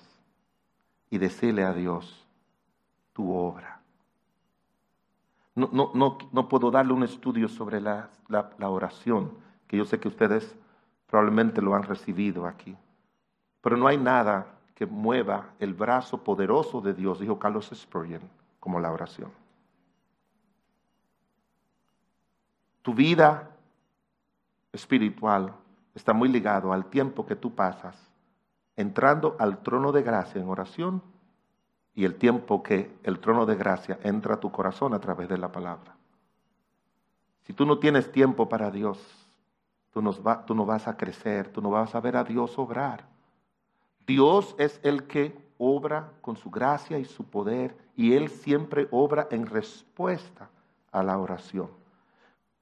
y decirle a Dios tu obra. No, no, no, no puedo darle un estudio sobre la, la oración, que yo sé que ustedes probablemente lo han recibido aquí. Pero no hay nada que mueva el brazo poderoso de Dios, dijo Carlos Spurgeon, como la oración. Tu vida espiritual está muy ligado al tiempo que tú pasas entrando al trono de gracia en oración y el tiempo que el trono de gracia entra a tu corazón a través de la palabra. Si tú no tienes tiempo para Dios, tú tú no vas a crecer, tú no vas a ver a Dios obrar. Dios es el que obra con su gracia y su poder y Él siempre obra en respuesta a la oración.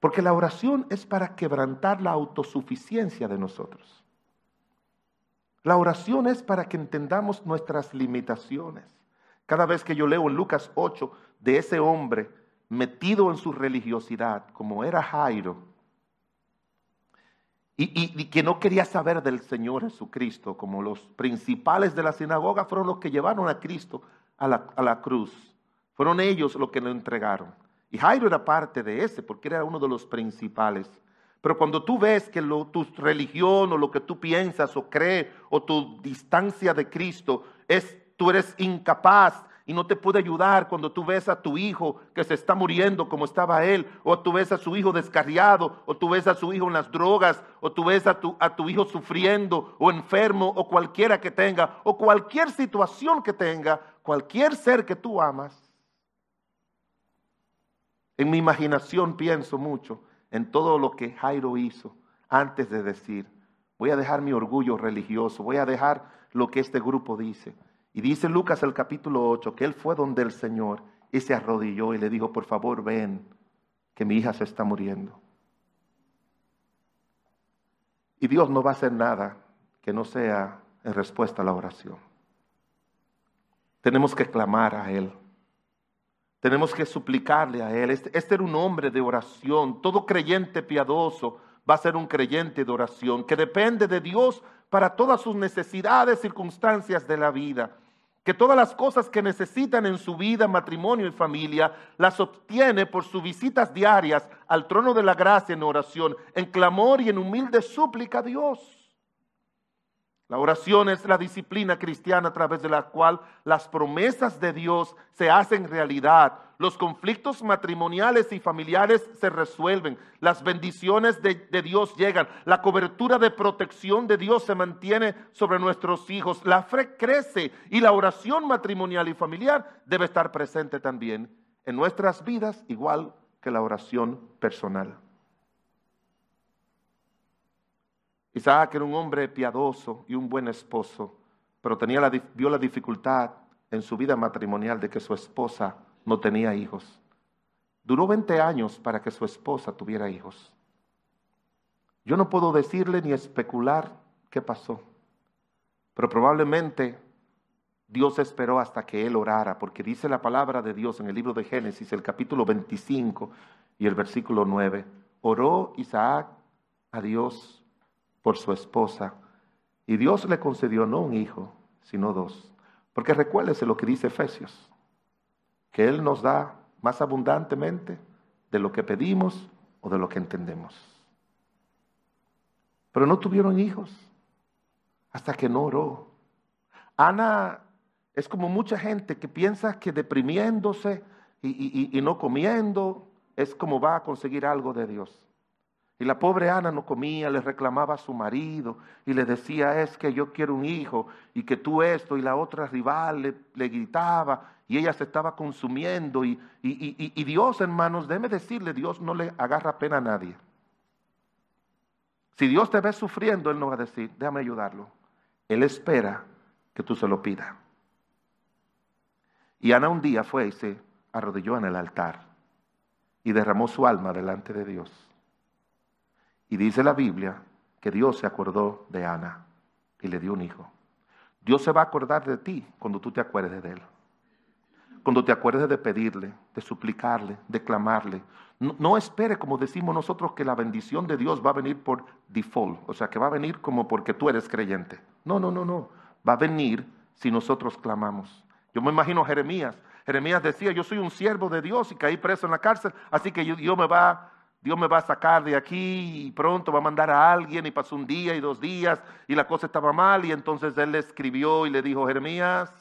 Porque la oración es para quebrantar la autosuficiencia de nosotros. La oración es para que entendamos nuestras limitaciones. Cada vez que yo leo en Lucas 8 de ese hombre metido en su religiosidad, como era Jairo, y, que no quería saber del Señor Jesucristo, como los principales de la sinagoga fueron los que llevaron a Cristo a la, a la cruz. Fueron ellos los que lo entregaron. Y Jairo era parte de ese, porque era uno de los principales. Pero cuando tú ves que tu religión o lo que tú piensas o crees o tu distancia de Cristo es, tú eres incapaz y no te puede ayudar cuando tú ves a tu hijo que se está muriendo como estaba él, o tú ves a su hijo descarriado, o tú ves a su hijo en las drogas, o tú ves a tu, a tu hijo sufriendo o enfermo, o cualquiera que tenga, o cualquier situación que tenga, cualquier ser que tú amas. En mi imaginación pienso mucho en todo lo que Jairo hizo antes de decir, voy a dejar mi orgullo religioso, voy a dejar lo que este grupo dice. Y dice Lucas el capítulo 8 que él fue donde el Señor y se arrodilló y le dijo, por favor ven, que mi hija se está muriendo. Y Dios no va a hacer nada que no sea en respuesta a la oración. Tenemos que clamar a Él. Tenemos que suplicarle a Él. Este, este, era un hombre de oración. Todo creyente piadoso va a ser un creyente de oración, que depende de Dios para todas sus necesidades, circunstancias de la vida que todas las cosas que necesitan en su vida, matrimonio y familia, las obtiene por sus visitas diarias al trono de la gracia en oración, en clamor y en humilde súplica a Dios. La oración es la disciplina cristiana a través de la cual las promesas de Dios se hacen realidad. Los conflictos matrimoniales y familiares se resuelven. Las bendiciones de, Dios llegan. La cobertura de protección de Dios se mantiene sobre nuestros hijos. La fe crece y la oración matrimonial y familiar debe estar presente también en nuestras vidas, igual que la oración personal. Isaac era un hombre piadoso y un buen esposo, pero tenía la, vio la dificultad en su vida matrimonial de que su esposa no tenía hijos. Duró 20 años para que su esposa tuviera hijos. Yo no puedo decirle ni especular qué pasó, pero probablemente Dios esperó hasta que él orara, porque dice la palabra de Dios en el libro de Génesis, el capítulo 25 y el versículo 9. Oró Isaac a Dios por su esposa. Y Dios le concedió no un hijo, sino dos. Porque recuérdese lo que dice Efesios, que Él nos da más abundantemente de lo que pedimos o de lo que entendemos. Pero no tuvieron hijos hasta que no oró. Ana es como mucha gente que piensa que deprimiéndose y, y no comiendo es como va a conseguir algo de Dios. Y la pobre Ana no comía, le reclamaba a su marido y le decía, es que yo quiero un hijo y que tú esto, y la otra rival le, gritaba y ella se estaba consumiendo. Y, y, y, Dios, hermanos, déme decirle, Dios no le agarra pena a nadie. Si Dios te ve sufriendo, Él no va a decir, déjame ayudarlo. Él espera que tú se lo pidas. Y Ana un día fue y se arrodilló en el altar y derramó su alma delante de Dios. Y dice la Biblia que Dios se acordó de Ana y le dio un hijo. Dios se va a acordar de ti cuando tú te acuerdes de él. Cuando te acuerdes de pedirle, de suplicarle, de clamarle. No, espere, como decimos nosotros, que la bendición de Dios va a venir por default, o sea, que va a venir como porque tú eres creyente. No, no, no, no. Va a venir si nosotros clamamos. Yo me imagino Jeremías. Jeremías decía, yo soy un siervo de Dios y caí preso en la cárcel, así que Dios me va Dios me va a sacar de aquí y pronto va a mandar a alguien y pasó un día y dos días y la cosa estaba mal y entonces él le escribió y le dijo, Jeremías,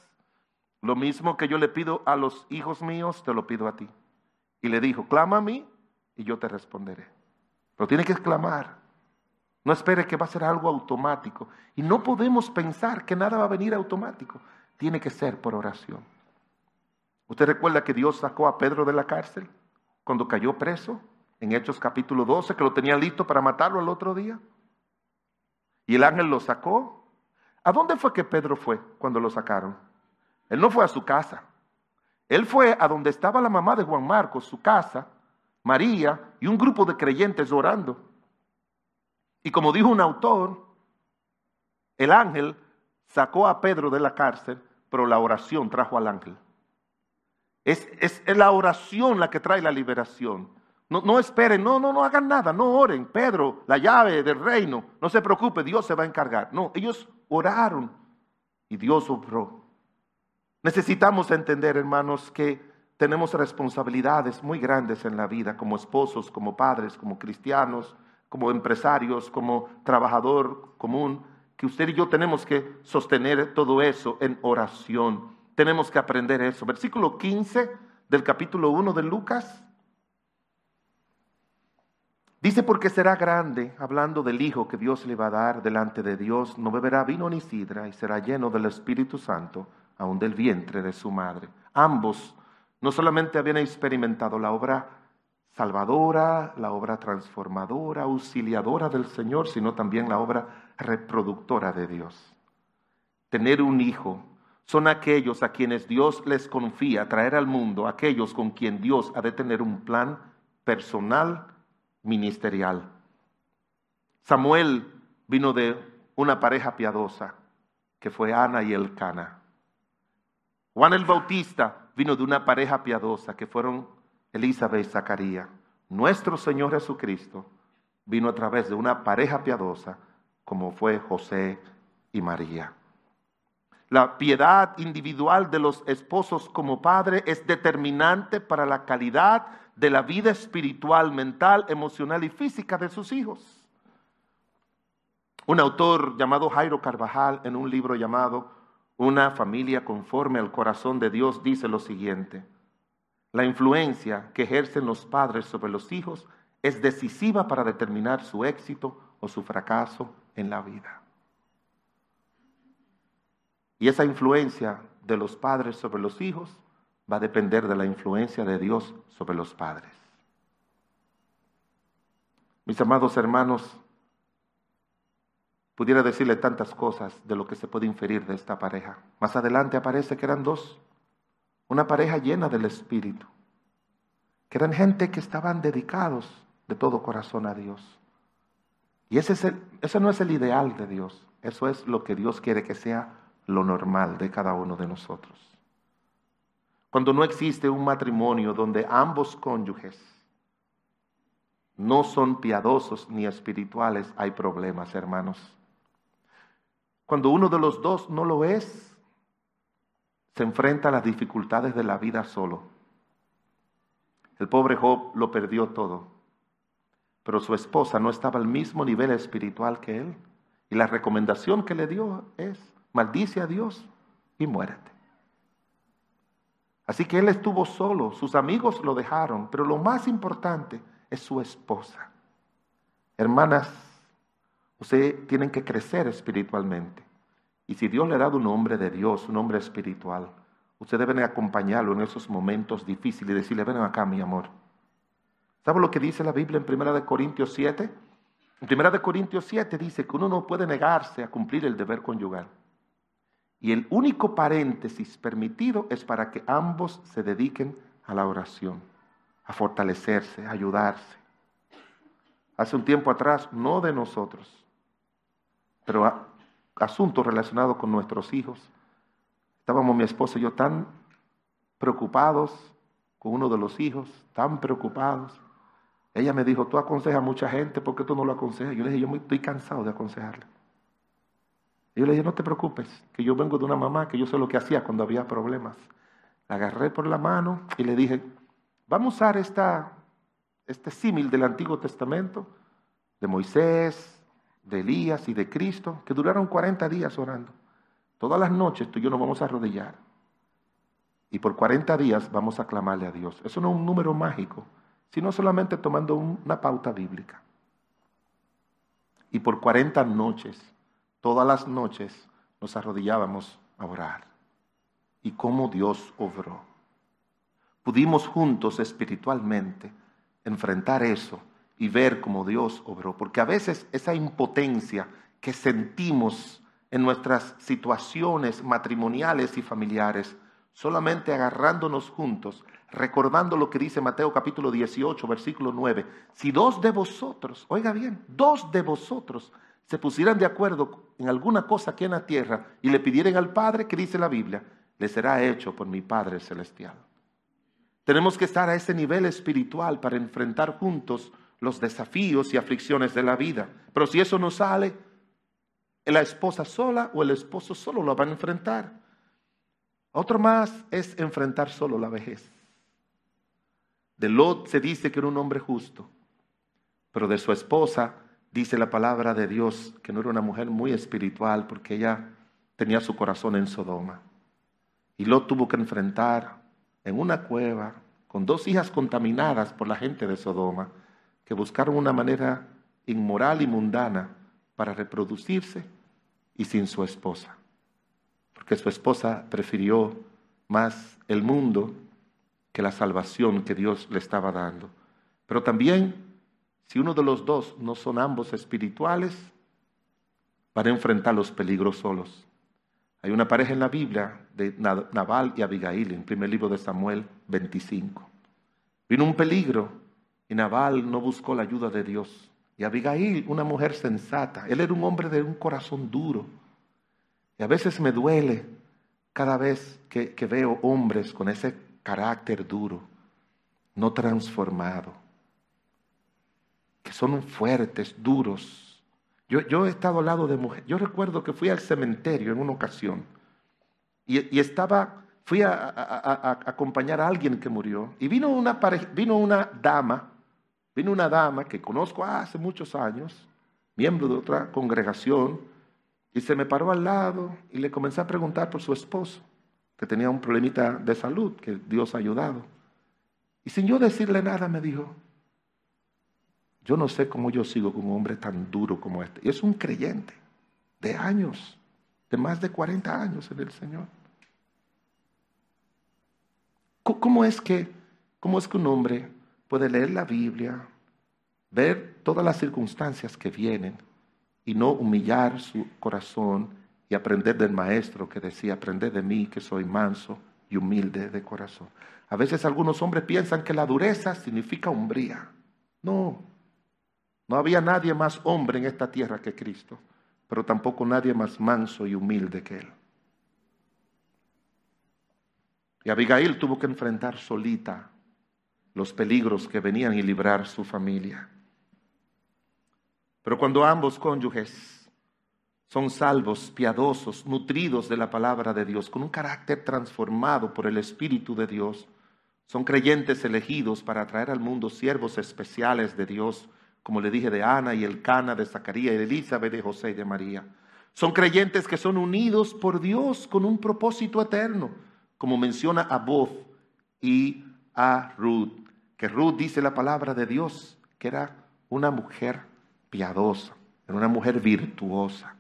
lo mismo que yo le pido a los hijos míos, te lo pido a ti. Y le dijo, clama a mí y yo te responderé. Pero tiene que clamar. No espere que va a ser algo automático. Y no podemos pensar que nada va a venir automático. Tiene que ser por oración. ¿Usted recuerda que Dios sacó a Pedro de la cárcel cuando cayó preso? En Hechos capítulo 12, que lo tenía listo para matarlo al otro día. Y el ángel lo sacó. ¿A dónde fue que Pedro fue cuando lo sacaron? Él no fue a su casa. Él fue a donde estaba la mamá de Juan Marcos, su casa, María y un grupo de creyentes orando. Y como dijo un autor, el ángel sacó a Pedro de la cárcel, pero la oración trajo al ángel. Es, es, es la oración la que trae la liberación. No, esperen, no, no, no hagan nada, no oren. Pedro, la llave del reino, no se preocupe, Dios se va a encargar. No, ellos oraron y Dios obró. Necesitamos entender, hermanos, que tenemos responsabilidades muy grandes en la vida como esposos, como padres, como cristianos, como empresarios, como trabajador común, que usted y yo tenemos que sostener todo eso en oración. Tenemos que aprender eso. Versículo 15 del capítulo 1 de Lucas. Dice, porque será grande, hablando del Hijo que Dios le va a dar delante de Dios, no beberá vino ni sidra y será lleno del Espíritu Santo, aun del vientre de su madre. Ambos no solamente habían experimentado la obra salvadora, la obra transformadora, auxiliadora del Señor, sino también la obra reproductora de Dios. Tener un hijo son aquellos a quienes Dios les confía traer al mundo, aquellos con quien Dios ha de tener un plan personal, ministerial. Samuel vino de una pareja piadosa, que fue Ana y Elcana. Juan el Bautista vino de una pareja piadosa, que fueron Elizabeth y Zacarías. Nuestro Señor Jesucristo vino a través de una pareja piadosa, como fue José y María. La piedad individual de los esposos como padre es determinante para la calidad de la vida espiritual, mental, emocional y física de sus hijos. Un autor llamado Jairo Carvajal, en un libro llamado Una familia conforme al corazón de Dios, dice lo siguiente. La influencia que ejercen los padres sobre los hijos es decisiva para determinar su éxito o su fracaso en la vida. Y esa influencia de los padres sobre los hijos va a depender de la influencia de Dios sobre los padres. Mis amados hermanos, pudiera decirle tantas cosas de lo que se puede inferir de esta pareja. Más adelante aparece que eran dos, una pareja llena del Espíritu, que eran gente que estaban dedicados de todo corazón a Dios. Y ese, es el, ese no es el ideal de Dios, eso es lo que Dios quiere que sea lo normal de cada uno de nosotros. Cuando no existe un matrimonio donde ambos cónyuges no son piadosos ni espirituales, hay problemas, hermanos. Cuando uno de los dos no lo es, se enfrenta a las dificultades de la vida solo. El pobre Job lo perdió todo, pero su esposa no estaba al mismo nivel espiritual que él. Y la recomendación que le dio es, maldice a Dios y muérete. Así que él estuvo solo, sus amigos lo dejaron, pero lo más importante es su esposa. Hermanas, ustedes tienen que crecer espiritualmente. Y si Dios le ha dado un hombre de Dios, un hombre espiritual, ustedes deben acompañarlo en esos momentos difíciles y decirle, ven acá, mi amor. ¿Sabe lo que dice la Biblia en 1 Corintios 7? En 1 Corintios 7 dice que uno no puede negarse a cumplir el deber conyugal. Y el único paréntesis permitido es para que ambos se dediquen a la oración, a fortalecerse, a ayudarse. Hace un tiempo atrás, no de nosotros, pero asuntos relacionados con nuestros hijos, estábamos mi esposa y yo tan preocupados con uno de los hijos, tan preocupados. Ella me dijo, tú aconsejas a mucha gente, ¿por qué tú no lo aconsejas? Yo le dije, yo estoy cansado de aconsejarle. Y yo le dije, no te preocupes, que yo vengo de una mamá que yo sé lo que hacía cuando había problemas. La agarré por la mano y le dije, vamos a usar esta, este símil del Antiguo Testamento, de Moisés, de Elías y de Cristo, que duraron 40 días orando. Todas las noches tú y yo nos vamos a arrodillar. Y por 40 días vamos a clamarle a Dios. Eso no es un número mágico, sino solamente tomando una pauta bíblica. Y por 40 noches Todas las noches nos arrodillábamos a orar. Y cómo Dios obró. Pudimos juntos espiritualmente enfrentar eso y ver cómo Dios obró. Porque a veces esa impotencia que sentimos en nuestras situaciones matrimoniales y familiares, solamente agarrándonos juntos, recordando lo que dice Mateo capítulo 18, versículo 9, si dos de vosotros, oiga bien, dos de vosotros se pusieran de acuerdo en alguna cosa aquí en la tierra y le pidieran al Padre, que dice la Biblia, le será hecho por mi Padre celestial. Tenemos que estar a ese nivel espiritual para enfrentar juntos los desafíos y aflicciones de la vida. Pero si eso no sale, la esposa sola o el esposo solo lo van a enfrentar. Otro más es enfrentar solo la vejez. De Lot se dice que era un hombre justo, Pero de su esposa dice la palabra de Dios que no era una mujer muy espiritual porque ella tenía su corazón en Sodoma. Y lo tuvo que enfrentar en una cueva con dos hijas contaminadas por la gente de Sodoma, que buscaron una manera inmoral y mundana para reproducirse y sin su esposa. Porque su esposa prefirió más el mundo que la salvación que Dios le estaba dando. Pero también si uno de los dos no son ambos espirituales, van a enfrentar los peligros solos. Hay una pareja en la Biblia de Nabal y Abigail, en el primer libro de Samuel 25. Vino un peligro y Nabal no buscó la ayuda de Dios. Y Abigail, una mujer sensata, él era un hombre de un corazón duro. Y a veces me duele cada vez que, que veo hombres con ese carácter duro, no transformado que son fuertes, duros. Yo, he estado al lado de mujeres. Yo recuerdo que fui al cementerio en una ocasión y, estaba, fui a, acompañar a alguien que murió y vino una, vino una dama, vino una dama que conozco hace muchos años, miembro de otra congregación, y se me paró al lado y le comencé a preguntar por su esposo, que tenía un problemita de salud que Dios ha ayudado. Y sin yo decirle nada me dijo, yo no sé cómo yo sigo con un hombre tan duro como este. Y es un creyente de años, de más de 40 años en el Señor. ¿Cómo es que, cómo es que un hombre puede leer la Biblia, ver todas las circunstancias que vienen y no humillar su corazón y aprender del maestro que decía, aprende de mí que soy manso y humilde de corazón? A veces algunos hombres piensan que la dureza significa hombría. No, no había nadie más hombre en esta tierra que Cristo, pero tampoco nadie más manso y humilde que Él. Y Abigail tuvo que enfrentar solita los peligros que venían y librar su familia. Pero cuando ambos cónyuges son salvos, piadosos, nutridos de la palabra de Dios, con un carácter transformado por el Espíritu de Dios, son creyentes elegidos para traer al mundo siervos especiales de Dios, como le dije, de Ana y el Cana, de Zacarías de Elizabeth, de José y de María. Son creyentes que son unidos por Dios con un propósito eterno, como menciona a Boz y a Ruth, que Ruth dice la palabra de Dios, que era una mujer piadosa, era una mujer virtuosa.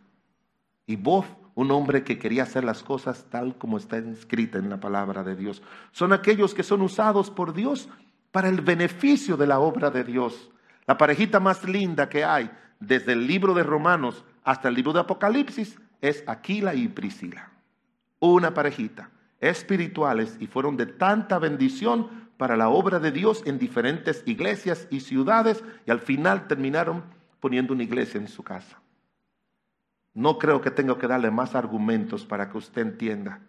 Y Boz, un hombre que quería hacer las cosas tal como está escrita en la palabra de Dios. Son aquellos que son usados por Dios para el beneficio de la obra de Dios. La parejita más linda que hay desde el libro de Romanos hasta el libro de Apocalipsis es Aquila y Priscila. Una parejita, espirituales y fueron de tanta bendición para la obra de Dios en diferentes iglesias y ciudades y al final terminaron poniendo una iglesia en su casa. No creo que tenga que darle más argumentos para que usted entienda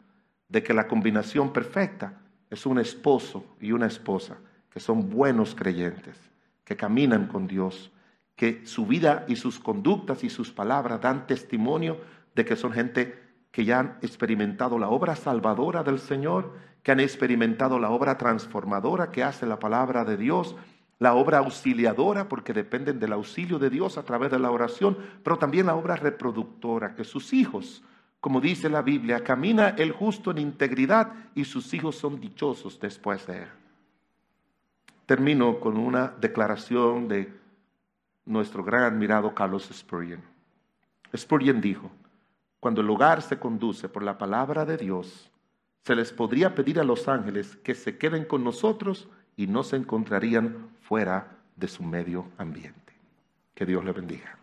de que la combinación perfecta es un esposo y una esposa que son buenos creyentes que caminan con Dios, que su vida y sus conductas y sus palabras dan testimonio de que son gente que ya han experimentado la obra salvadora del Señor, que han experimentado la obra transformadora que hace la palabra de Dios, la obra auxiliadora, porque dependen del auxilio de Dios a través de la oración, pero también la obra reproductora, que sus hijos, como dice la Biblia, camina el justo en integridad y sus hijos son dichosos después de él. Termino con una declaración de nuestro gran admirado Carlos Spurgeon. Spurgeon dijo, cuando el hogar se conduce por la palabra de Dios, se les podría pedir a los ángeles que se queden con nosotros y no se encontrarían fuera de su medio ambiente. Que Dios le bendiga.